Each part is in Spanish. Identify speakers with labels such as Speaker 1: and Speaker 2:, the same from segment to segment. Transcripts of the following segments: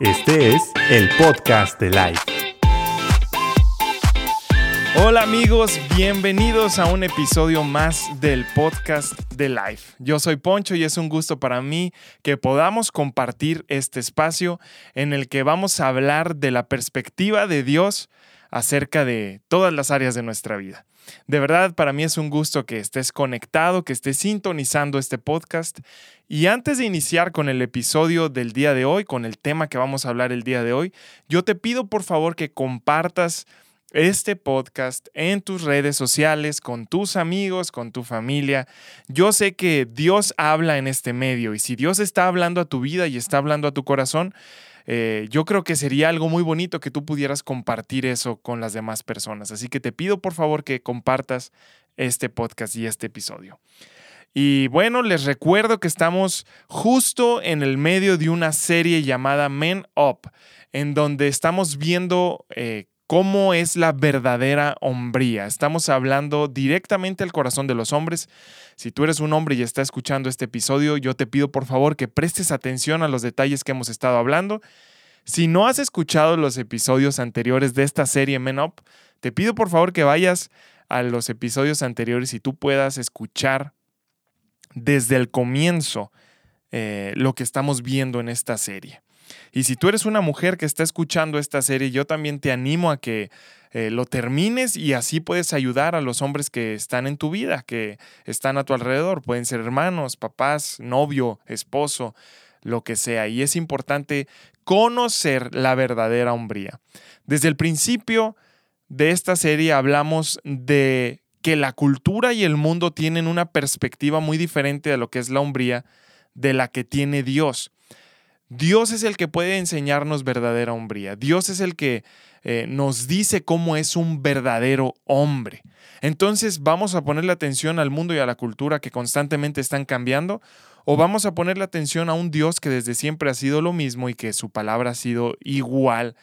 Speaker 1: Este es el podcast de Life.
Speaker 2: Hola amigos, bienvenidos a un episodio más del podcast de Life. Yo soy Poncho y es un gusto para mí que podamos compartir este espacio en el que vamos a hablar de la perspectiva de Dios acerca de todas las áreas de nuestra vida. De verdad, para mí es un gusto que estés conectado, que estés sintonizando este podcast. Y antes de iniciar con el episodio del día de hoy, con el tema que vamos a hablar el día de hoy, yo te pido por favor que compartas este podcast en tus redes sociales, con tus amigos, con tu familia. Yo sé que Dios habla en este medio y si Dios está hablando a tu vida y está hablando a tu corazón, eh, yo creo que sería algo muy bonito que tú pudieras compartir eso con las demás personas. Así que te pido por favor que compartas este podcast y este episodio. Y bueno, les recuerdo que estamos justo en el medio de una serie llamada Men Up, en donde estamos viendo eh, cómo es la verdadera hombría. Estamos hablando directamente al corazón de los hombres. Si tú eres un hombre y estás escuchando este episodio, yo te pido por favor que prestes atención a los detalles que hemos estado hablando. Si no has escuchado los episodios anteriores de esta serie Men Up, te pido por favor que vayas a los episodios anteriores y tú puedas escuchar desde el comienzo eh, lo que estamos viendo en esta serie. Y si tú eres una mujer que está escuchando esta serie, yo también te animo a que eh, lo termines y así puedes ayudar a los hombres que están en tu vida, que están a tu alrededor. Pueden ser hermanos, papás, novio, esposo, lo que sea. Y es importante conocer la verdadera hombría. Desde el principio de esta serie hablamos de que la cultura y el mundo tienen una perspectiva muy diferente de lo que es la hombría de la que tiene Dios. Dios es el que puede enseñarnos verdadera hombría. Dios es el que eh, nos dice cómo es un verdadero hombre. Entonces, ¿vamos a ponerle atención al mundo y a la cultura que constantemente están cambiando? ¿O vamos a ponerle atención a un Dios que desde siempre ha sido lo mismo y que su palabra ha sido igual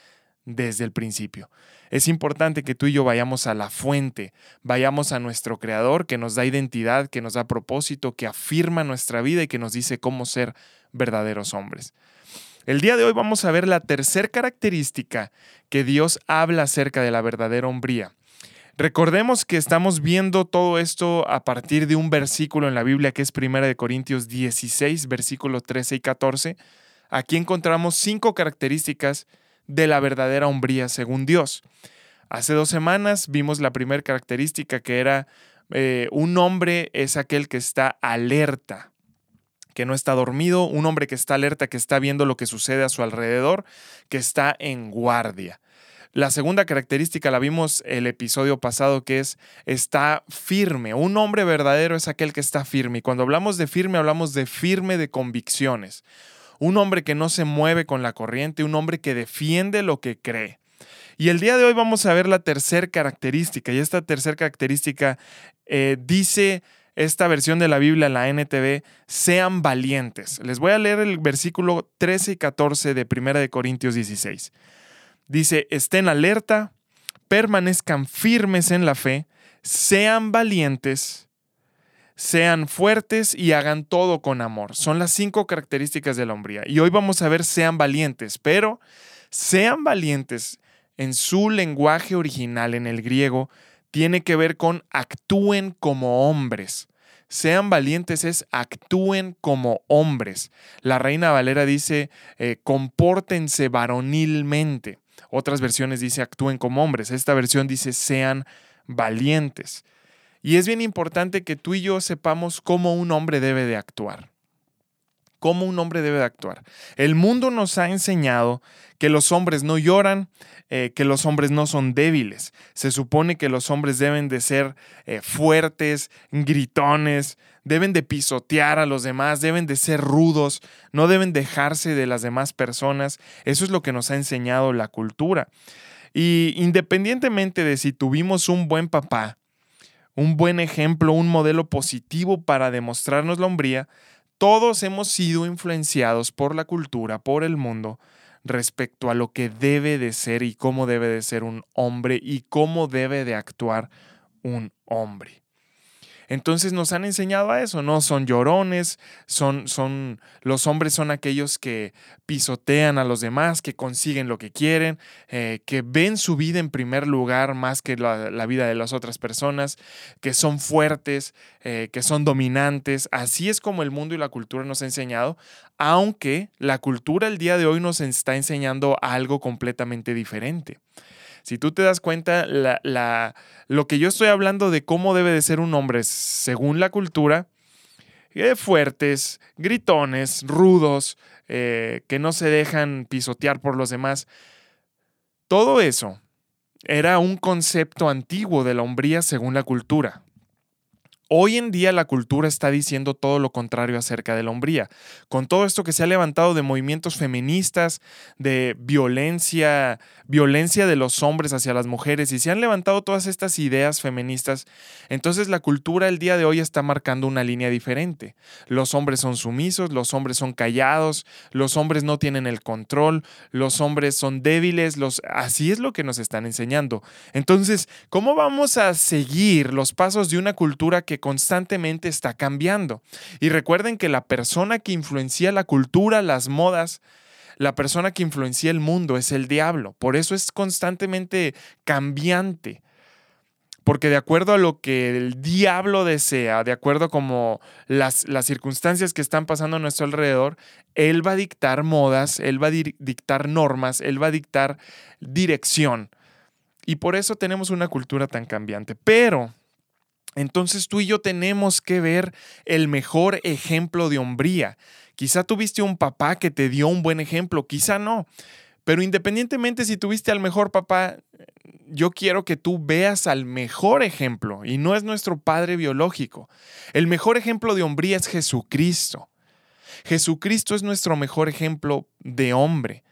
Speaker 2: desde el principio? Es importante que tú y yo vayamos a la fuente, vayamos a nuestro Creador que nos da identidad, que nos da propósito, que afirma nuestra vida y que nos dice cómo ser verdaderos hombres. El día de hoy vamos a ver la tercera característica que Dios habla acerca de la verdadera hombría. Recordemos que estamos viendo todo esto a partir de un versículo en la Biblia que es 1 Corintios 16, versículos 13 y 14. Aquí encontramos cinco características de la verdadera hombría según Dios. Hace dos semanas vimos la primera característica que era eh, un hombre es aquel que está alerta, que no está dormido, un hombre que está alerta, que está viendo lo que sucede a su alrededor, que está en guardia. La segunda característica la vimos el episodio pasado que es está firme. Un hombre verdadero es aquel que está firme. Y cuando hablamos de firme hablamos de firme de convicciones. Un hombre que no se mueve con la corriente, un hombre que defiende lo que cree. Y el día de hoy vamos a ver la tercera característica. Y esta tercera característica eh, dice esta versión de la Biblia, la NTV, sean valientes. Les voy a leer el versículo 13 y 14 de 1 de Corintios 16. Dice, estén alerta, permanezcan firmes en la fe, sean valientes, sean fuertes y hagan todo con amor. Son las cinco características de la hombría. Y hoy vamos a ver sean valientes, pero sean valientes en su lenguaje original, en el griego, tiene que ver con actúen como hombres. Sean valientes es actúen como hombres. La Reina Valera dice eh, compórtense varonilmente. Otras versiones dice actúen como hombres. Esta versión dice sean valientes. Y es bien importante que tú y yo sepamos cómo un hombre debe de actuar. Cómo un hombre debe de actuar. El mundo nos ha enseñado que los hombres no lloran, eh, que los hombres no son débiles. Se supone que los hombres deben de ser eh, fuertes, gritones, deben de pisotear a los demás, deben de ser rudos, no deben dejarse de las demás personas. Eso es lo que nos ha enseñado la cultura. Y independientemente de si tuvimos un buen papá, un buen ejemplo, un modelo positivo para demostrarnos la hombría, todos hemos sido influenciados por la cultura, por el mundo, respecto a lo que debe de ser y cómo debe de ser un hombre y cómo debe de actuar un hombre. Entonces nos han enseñado a eso, ¿no? Son llorones, son, son, los hombres son aquellos que pisotean a los demás, que consiguen lo que quieren, eh, que ven su vida en primer lugar más que la, vida de las otras personas, que son fuertes, eh, que son dominantes. Así es como el mundo y la cultura nos ha enseñado, aunque la cultura el día de hoy nos está enseñando algo completamente diferente. Si tú te das cuenta, la, lo que yo estoy hablando de cómo debe de ser un hombre según la cultura, eh, fuertes, gritones, rudos, eh, que no se dejan pisotear por los demás, todo eso era un concepto antiguo de la hombría según la cultura. Hoy en día la cultura está diciendo todo lo contrario acerca de la hombría. Con todo esto que se ha levantado de movimientos feministas, de violencia, violencia de los hombres hacia las mujeres, y se han levantado todas estas ideas feministas, entonces la cultura el día de hoy está marcando una línea diferente. Los hombres son sumisos, los hombres son callados, los hombres no tienen el control, los hombres son débiles, los... así es lo que nos están enseñando. Entonces, ¿cómo vamos a seguir los pasos de una cultura que constantemente está cambiando. Y recuerden que la persona que influencia la cultura, las modas, la persona que influencia el mundo es el diablo. Por eso es constantemente cambiante. Porque de acuerdo a lo que el diablo desea, de acuerdo como las, las circunstancias que están pasando a nuestro alrededor, él va a dictar modas, él va a dictar normas, él va a dictar dirección. Y por eso tenemos una cultura tan cambiante. Pero entonces tú y yo tenemos que ver el mejor ejemplo de hombría. Quizá tuviste un papá que te dio un buen ejemplo, quizá no. Pero independientemente si tuviste al mejor papá, yo quiero que tú veas al mejor ejemplo y no es nuestro padre biológico. El mejor ejemplo de hombría es Jesucristo. Jesucristo es nuestro mejor ejemplo de hombre.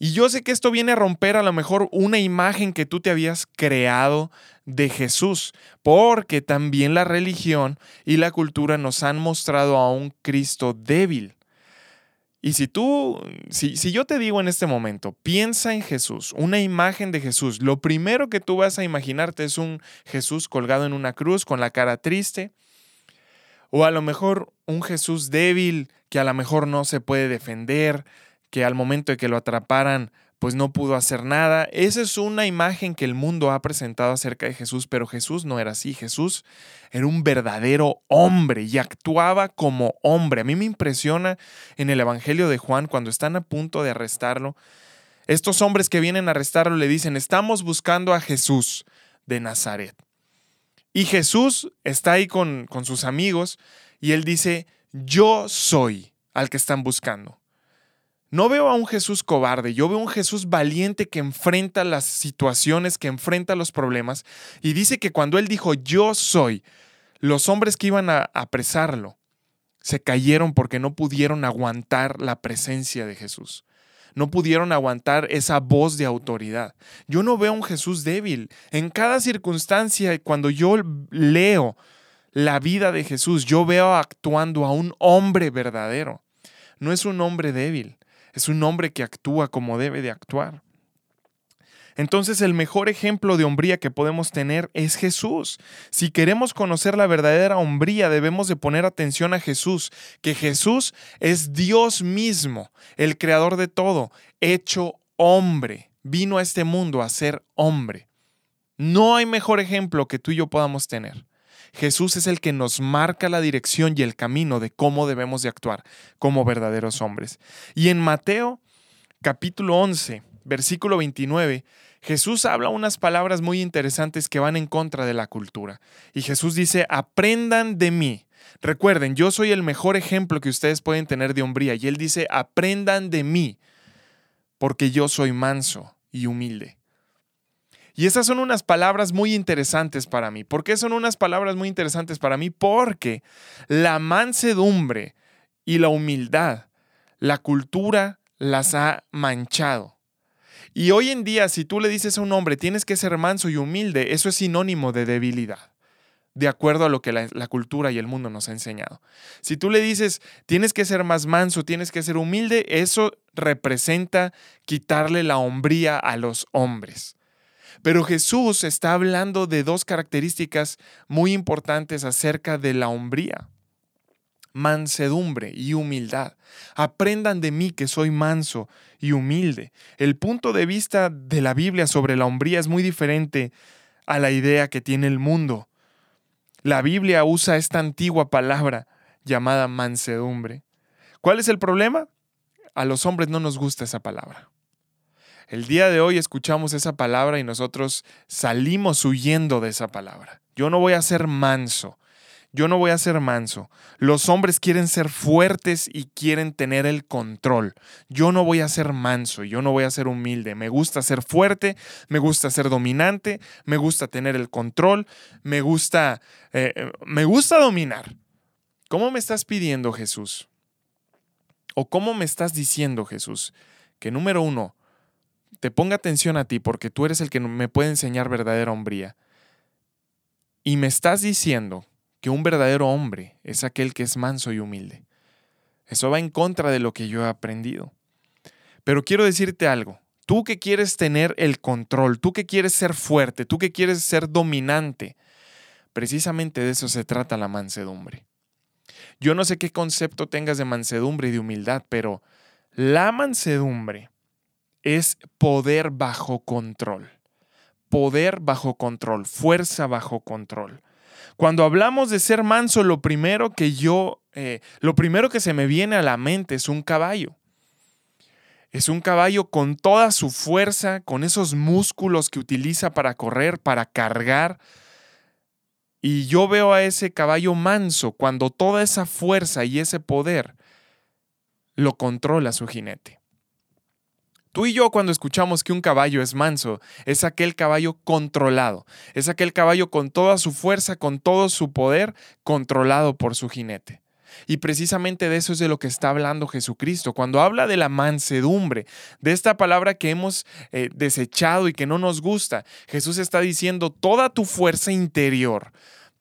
Speaker 2: Y yo sé que esto viene a romper a lo mejor una imagen que tú te habías creado de Jesús, porque también la religión y la cultura nos han mostrado a un Cristo débil. Y si tú, si, si, yo te digo en este momento, piensa en Jesús, una imagen de Jesús, lo primero que tú vas a imaginarte es un Jesús colgado en una cruz con la cara triste, o a lo mejor un Jesús débil que a lo mejor no se puede defender, que al momento de que lo atraparan, pues no pudo hacer nada. Esa es una imagen que el mundo ha presentado acerca de Jesús, pero Jesús no era así. Jesús era un verdadero hombre y actuaba como hombre. A mí me impresiona en el Evangelio de Juan cuando están a punto de arrestarlo. Estos hombres que vienen a arrestarlo le dicen, estamos buscando a Jesús de Nazaret. Y Jesús está ahí con, con sus amigos y él dice, yo soy al que están buscando. No veo a un Jesús cobarde, yo veo a un Jesús valiente que enfrenta las situaciones, que enfrenta los problemas. Y dice que cuando él dijo, yo soy, los hombres que iban a apresarlo se cayeron porque no pudieron aguantar la presencia de Jesús. No pudieron aguantar esa voz de autoridad. Yo no veo a un Jesús débil. En cada circunstancia, cuando yo leo la vida de Jesús, yo veo actuando a un hombre verdadero. No es un hombre débil. Es un hombre que actúa como debe de actuar. Entonces el mejor ejemplo de hombría que podemos tener es Jesús. Si queremos conocer la verdadera hombría, debemos de poner atención a Jesús, que Jesús es Dios mismo, el creador de todo, hecho hombre. Vino a este mundo a ser hombre. No hay mejor ejemplo que tú y yo podamos tener. Jesús es el que nos marca la dirección y el camino de cómo debemos de actuar como verdaderos hombres. Y en Mateo capítulo 11, versículo 29, Jesús habla unas palabras muy interesantes que van en contra de la cultura. Y Jesús dice, aprendan de mí. Recuerden, yo soy el mejor ejemplo que ustedes pueden tener de hombría. Y él dice, aprendan de mí, porque yo soy manso y humilde y esas son unas palabras muy interesantes para mí. ¿Por qué son unas palabras muy interesantes para mí? Porque la mansedumbre y la humildad, la cultura las ha manchado. Y hoy en día, si tú le dices a un hombre, tienes que ser manso y humilde, eso es sinónimo de debilidad, de acuerdo a lo que la, la, cultura y el mundo nos ha enseñado. Si tú le dices, tienes que ser más manso, tienes que ser humilde, eso representa quitarle la hombría a los hombres. Pero Jesús está hablando de dos características muy importantes acerca de la hombría. Mansedumbre y humildad. Aprendan de mí que soy manso y humilde. El punto de vista de la Biblia sobre la hombría es muy diferente a la idea que tiene el mundo. La Biblia usa esta antigua palabra llamada mansedumbre. ¿Cuál es el problema? A los hombres no nos gusta esa palabra. El día de hoy escuchamos esa palabra y nosotros salimos huyendo de esa palabra. Yo no voy a ser manso. Yo no voy a ser manso. Los hombres quieren ser fuertes y quieren tener el control. Yo no voy a ser manso, yo no voy a ser humilde. Me gusta ser fuerte, me gusta ser dominante, me gusta tener el control, me gusta, eh, me gusta dominar. ¿Cómo me estás pidiendo, Jesús? ¿O cómo me estás diciendo, Jesús? Que número uno, te ponga atención a ti porque tú eres el que me puede enseñar verdadera hombría. Y me estás diciendo que un verdadero hombre es aquel que es manso y humilde. Eso va en contra de lo que yo he aprendido. Pero quiero decirte algo. Tú que quieres tener el control, tú que quieres ser fuerte, tú que quieres ser dominante, precisamente de eso se trata la mansedumbre. Yo no sé qué concepto tengas de mansedumbre y de humildad, pero la mansedumbre es poder bajo control. Poder bajo control, fuerza bajo control. Cuando hablamos de ser manso, lo primero que yo, eh, lo primero que se me viene a la mente es un caballo. Es un caballo con toda su fuerza, con esos músculos que utiliza para correr, para cargar. Y yo veo a ese caballo manso cuando toda esa fuerza y ese poder lo controla su jinete. Tú y yo cuando escuchamos que un caballo es manso, es aquel caballo controlado, es aquel caballo con toda su fuerza, con todo su poder, controlado por su jinete. Y precisamente de eso es de lo que está hablando Jesucristo. Cuando habla de la mansedumbre, de esta palabra que hemos eh, desechado y que no nos gusta, Jesús está diciendo toda tu fuerza interior,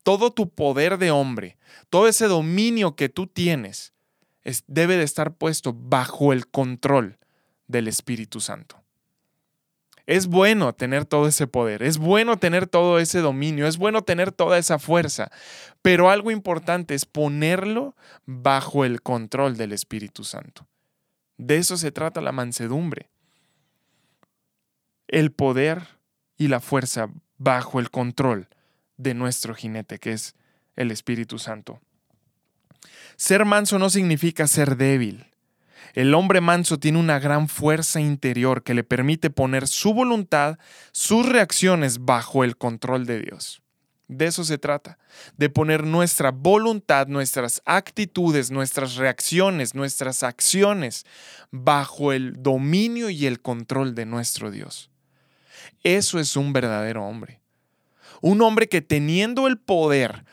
Speaker 2: todo tu poder de hombre, todo ese dominio que tú tienes, debe de estar puesto bajo el control del Espíritu Santo. Es bueno tener todo ese poder, es bueno tener todo ese dominio, es bueno tener toda esa fuerza, pero algo importante es ponerlo bajo el control del Espíritu Santo. De eso se trata la mansedumbre. El poder y la fuerza bajo el control de nuestro jinete, que es el Espíritu Santo. Ser manso no significa ser débil. El hombre manso tiene una gran fuerza interior que le permite poner su voluntad, sus reacciones bajo el control de Dios. De eso se trata, de poner nuestra voluntad, nuestras actitudes, nuestras reacciones, nuestras acciones bajo el dominio y el control de nuestro Dios. Eso es un verdadero hombre. Un hombre que teniendo el poder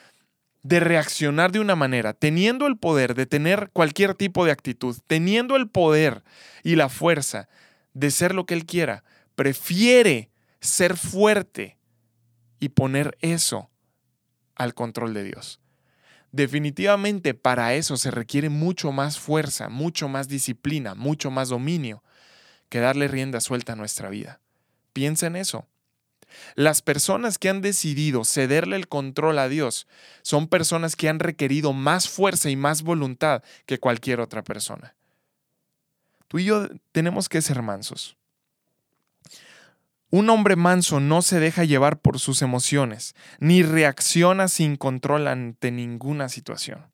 Speaker 2: de reaccionar de una manera, teniendo el poder de tener cualquier tipo de actitud, teniendo el poder y la fuerza de ser lo que él quiera, prefiere ser fuerte y poner eso al control de Dios. Definitivamente para eso se requiere mucho más fuerza, mucho más disciplina, mucho más dominio que darle rienda suelta a nuestra vida. Piensa en eso. Las personas que han decidido cederle el control a Dios son personas que han requerido más fuerza y más voluntad que cualquier otra persona. Tú y yo tenemos que ser mansos. Un hombre manso no se deja llevar por sus emociones, ni reacciona sin control ante ninguna situación.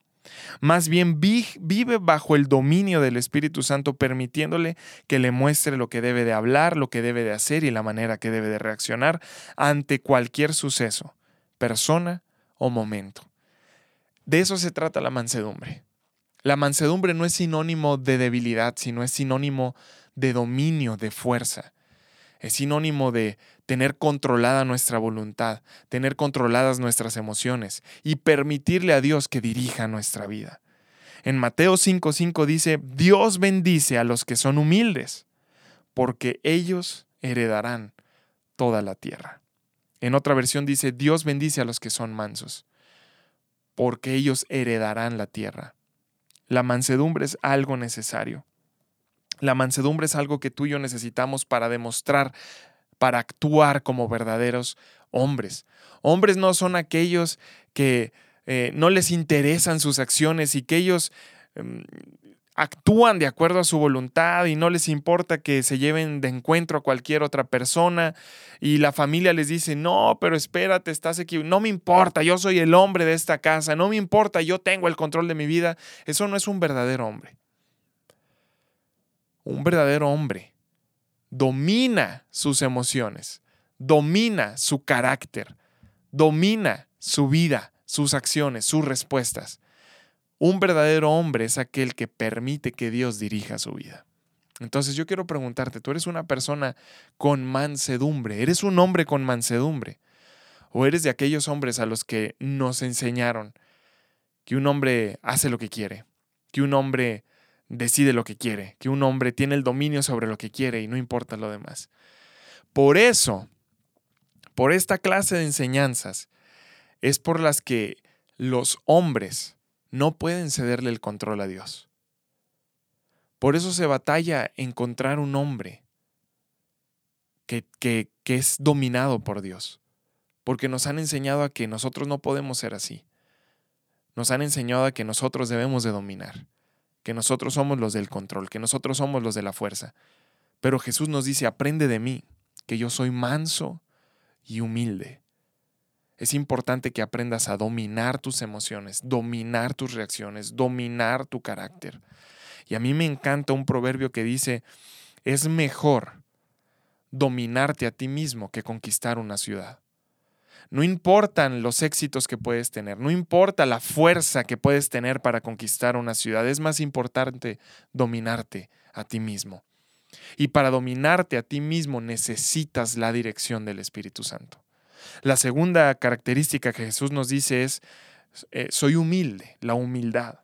Speaker 2: Más bien vive bajo el dominio del Espíritu Santo, permitiéndole que le muestre lo que debe de hablar, lo que debe de hacer y la manera que debe de reaccionar ante cualquier suceso, persona o momento. De eso se trata la mansedumbre. La mansedumbre no es sinónimo de debilidad, sino es sinónimo de dominio, de fuerza. Es sinónimo de tener controlada nuestra voluntad, tener controladas nuestras emociones y permitirle a Dios que dirija nuestra vida. En Mateo 5:5 dice, Dios bendice a los que son humildes, porque ellos heredarán toda la tierra. En otra versión dice, Dios bendice a los que son mansos, porque ellos heredarán la tierra. La mansedumbre es algo necesario. La mansedumbre es algo que tú y yo necesitamos para demostrar para actuar como verdaderos hombres. Hombres no son aquellos que eh, no les interesan sus acciones y que ellos em, actúan de acuerdo a su voluntad y no les importa que se lleven de encuentro a cualquier otra persona y la familia les dice, no, pero espérate, estás equivocado, no me importa, yo soy el hombre de esta casa, no me importa, yo tengo el control de mi vida. Eso no es un verdadero hombre. Un verdadero hombre domina sus emociones, domina su carácter, domina su vida, sus acciones, sus respuestas. Un verdadero hombre es aquel que permite que Dios dirija su vida. Entonces yo quiero preguntarte, ¿tú eres una persona con mansedumbre? ¿Eres un hombre con mansedumbre? ¿O eres de aquellos hombres a los que nos enseñaron que un hombre hace lo que quiere, que un hombre decide lo que quiere, que un hombre tiene el dominio sobre lo que quiere y no importa lo demás? Por eso, por esta clase de enseñanzas, es por las que los hombres no pueden cederle el control a Dios. Por eso se batalla encontrar un hombre que, que, que, es dominado por Dios. Porque nos han enseñado a que nosotros no podemos ser así. Nos han enseñado a que nosotros debemos de dominar. Que nosotros somos los del control. Que nosotros somos los de la fuerza. Pero Jesús nos dice, aprende de mí, que yo soy manso y humilde es importante que aprendas a dominar tus emociones, dominar tus reacciones, dominar tu carácter. Y a mí me encanta un proverbio que dice, es mejor dominarte a ti mismo que conquistar una ciudad. No importan los éxitos que puedes tener, no importa la fuerza que puedes tener para conquistar una ciudad, es más importante dominarte a ti mismo. Y para dominarte a ti mismo necesitas la dirección del Espíritu Santo. La segunda característica que Jesús nos dice es, eh, soy humilde, la humildad.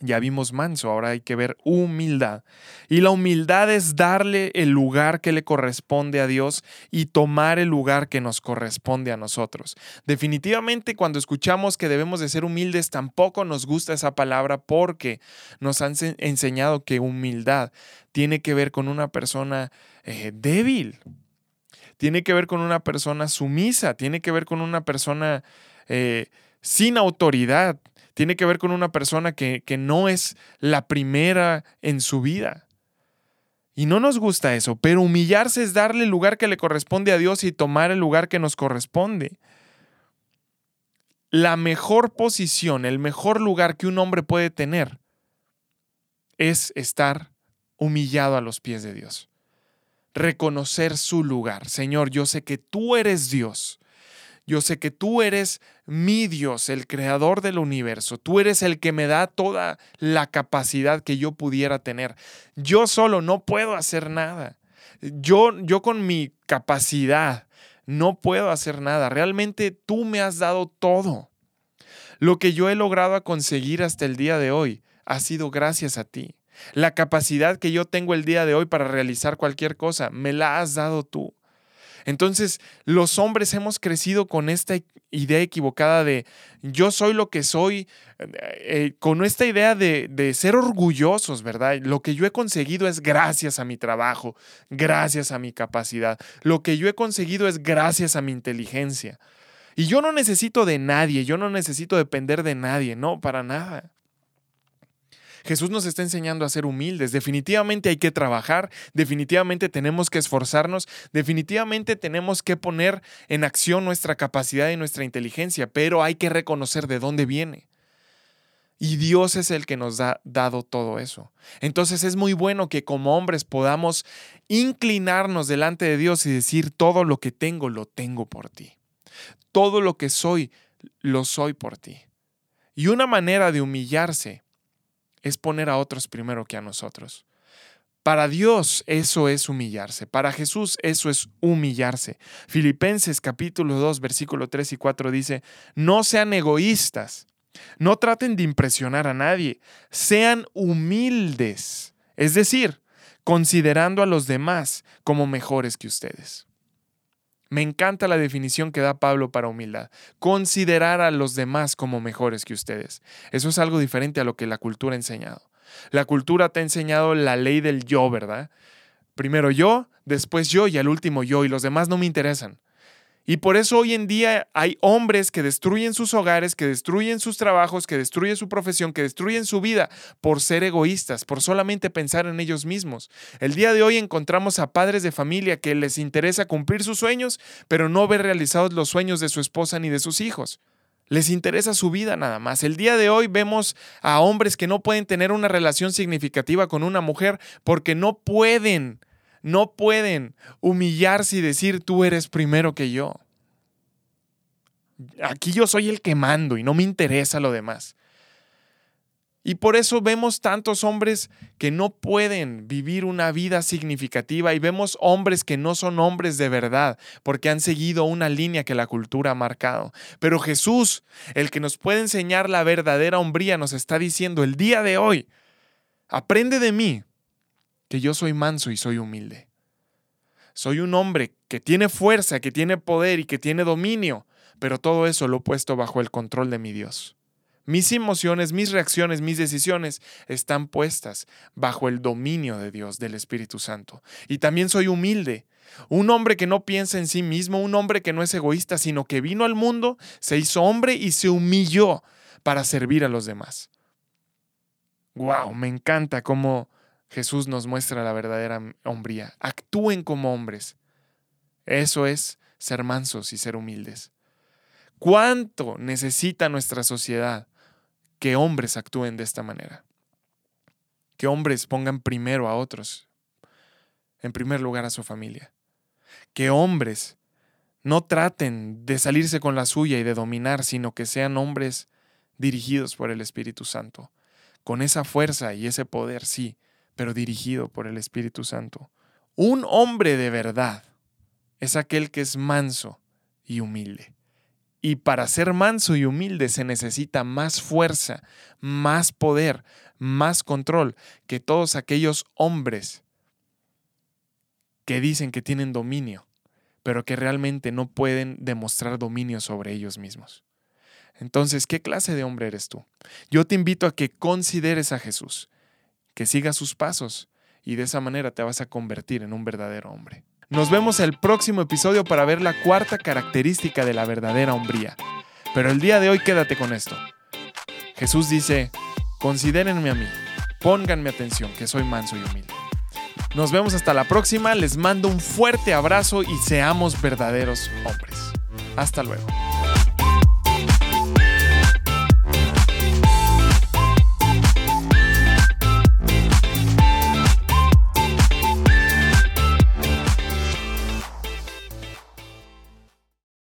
Speaker 2: Ya vimos manso, ahora hay que ver humildad. Y la humildad es darle el lugar que le corresponde a Dios y tomar el lugar que nos corresponde a nosotros. Definitivamente cuando escuchamos que debemos de ser humildes, tampoco nos gusta esa palabra porque nos han enseñado que humildad tiene que ver con una persona eh, débil, tiene que ver con una persona sumisa, tiene que ver con una persona eh, sin autoridad, tiene que ver con una persona que, que no es la primera en su vida. Y no nos gusta eso, pero humillarse es darle el lugar que le corresponde a Dios y tomar el lugar que nos corresponde. La mejor posición, el mejor lugar que un hombre puede tener es estar humillado a los pies de Dios reconocer su lugar. Señor, yo sé que tú eres Dios. Yo sé que tú eres mi Dios, el creador del universo. Tú eres el que me da toda la capacidad que yo pudiera tener. Yo solo no puedo hacer nada. Yo, yo con mi capacidad no puedo hacer nada. Realmente tú me has dado todo. Lo que yo he logrado conseguir hasta el día de hoy ha sido gracias a ti. La capacidad que yo tengo el día de hoy para realizar cualquier cosa, me la has dado tú. Entonces, los hombres hemos crecido con esta idea equivocada de yo soy lo que soy, eh, eh, con esta idea de, de, ser orgullosos, ¿verdad? Lo que yo he conseguido es gracias a mi trabajo, gracias a mi capacidad. Lo que yo he conseguido es gracias a mi inteligencia. Y yo no necesito de nadie, yo no necesito depender de nadie, no, para nada. Jesús nos está enseñando a ser humildes. Definitivamente hay que trabajar, definitivamente tenemos que esforzarnos, definitivamente tenemos que poner en acción nuestra capacidad y nuestra inteligencia, pero hay que reconocer de dónde viene. Y Dios es el que nos ha dado todo eso. Entonces es muy bueno que como hombres podamos inclinarnos delante de Dios y decir, todo lo que tengo, lo tengo por ti. Todo lo que soy, lo soy por ti. Y una manera de humillarse es poner a otros primero que a nosotros. Para Dios eso es humillarse, para Jesús eso es humillarse. Filipenses capítulo 2 versículo 3 y 4 dice, no sean egoístas, no traten de impresionar a nadie, sean humildes, es decir, considerando a los demás como mejores que ustedes. Me encanta la definición que da Pablo para humildad. Considerar a los demás como mejores que ustedes. Eso es algo diferente a lo que la cultura ha enseñado. La cultura te ha enseñado la ley del yo, ¿verdad? Primero yo, después yo y al último yo y los demás no me interesan. Y por eso hoy en día hay hombres que destruyen sus hogares, que destruyen sus trabajos, que destruyen su profesión, que destruyen su vida por ser egoístas, por solamente pensar en ellos mismos. El día de hoy encontramos a padres de familia que les interesa cumplir sus sueños, pero no ver realizados los sueños de su esposa ni de sus hijos. Les interesa su vida nada más. El día de hoy vemos a hombres que no pueden tener una relación significativa con una mujer porque no pueden no pueden humillarse y decir tú eres primero que yo. Aquí yo soy el que mando y no me interesa lo demás. Y por eso vemos tantos hombres que no pueden vivir una vida significativa y vemos hombres que no son hombres de verdad porque han seguido una línea que la cultura ha marcado. Pero Jesús, el que nos puede enseñar la verdadera hombría, nos está diciendo el día de hoy, aprende de mí, que yo soy manso y soy humilde. Soy un hombre que tiene fuerza, que tiene poder y que tiene dominio, pero todo eso lo he puesto bajo el control de mi Dios. Mis emociones, mis reacciones, mis decisiones están puestas bajo el dominio de Dios, del Espíritu Santo. Y también soy humilde, un hombre que no piensa en sí mismo, un hombre que no es egoísta, sino que vino al mundo, se hizo hombre y se humilló para servir a los demás. Wow, me encanta cómo Jesús nos muestra la verdadera hombría. Actúen como hombres. Eso es ser mansos y ser humildes. ¿Cuánto necesita nuestra sociedad que hombres actúen de esta manera? Que hombres pongan primero a otros, en primer lugar a su familia. Que hombres no traten de salirse con la suya y de dominar, sino que sean hombres dirigidos por el Espíritu Santo, con esa fuerza y ese poder, sí, pero dirigido por el Espíritu Santo. Un hombre de verdad es aquel que es manso y humilde. Y para ser manso y humilde se necesita más fuerza, más poder, más control que todos aquellos hombres que dicen que tienen dominio, pero que realmente no pueden demostrar dominio sobre ellos mismos. Entonces, ¿qué clase de hombre eres tú? Yo te invito a que consideres a Jesús que sigas sus pasos y de esa manera te vas a convertir en un verdadero hombre. Nos vemos el próximo episodio para ver la cuarta característica de la verdadera hombría. Pero el día de hoy quédate con esto. Jesús dice, considérenme a mí, pónganme atención, que soy manso y humilde. Nos vemos hasta la próxima, les mando un fuerte abrazo y seamos verdaderos hombres. Hasta luego.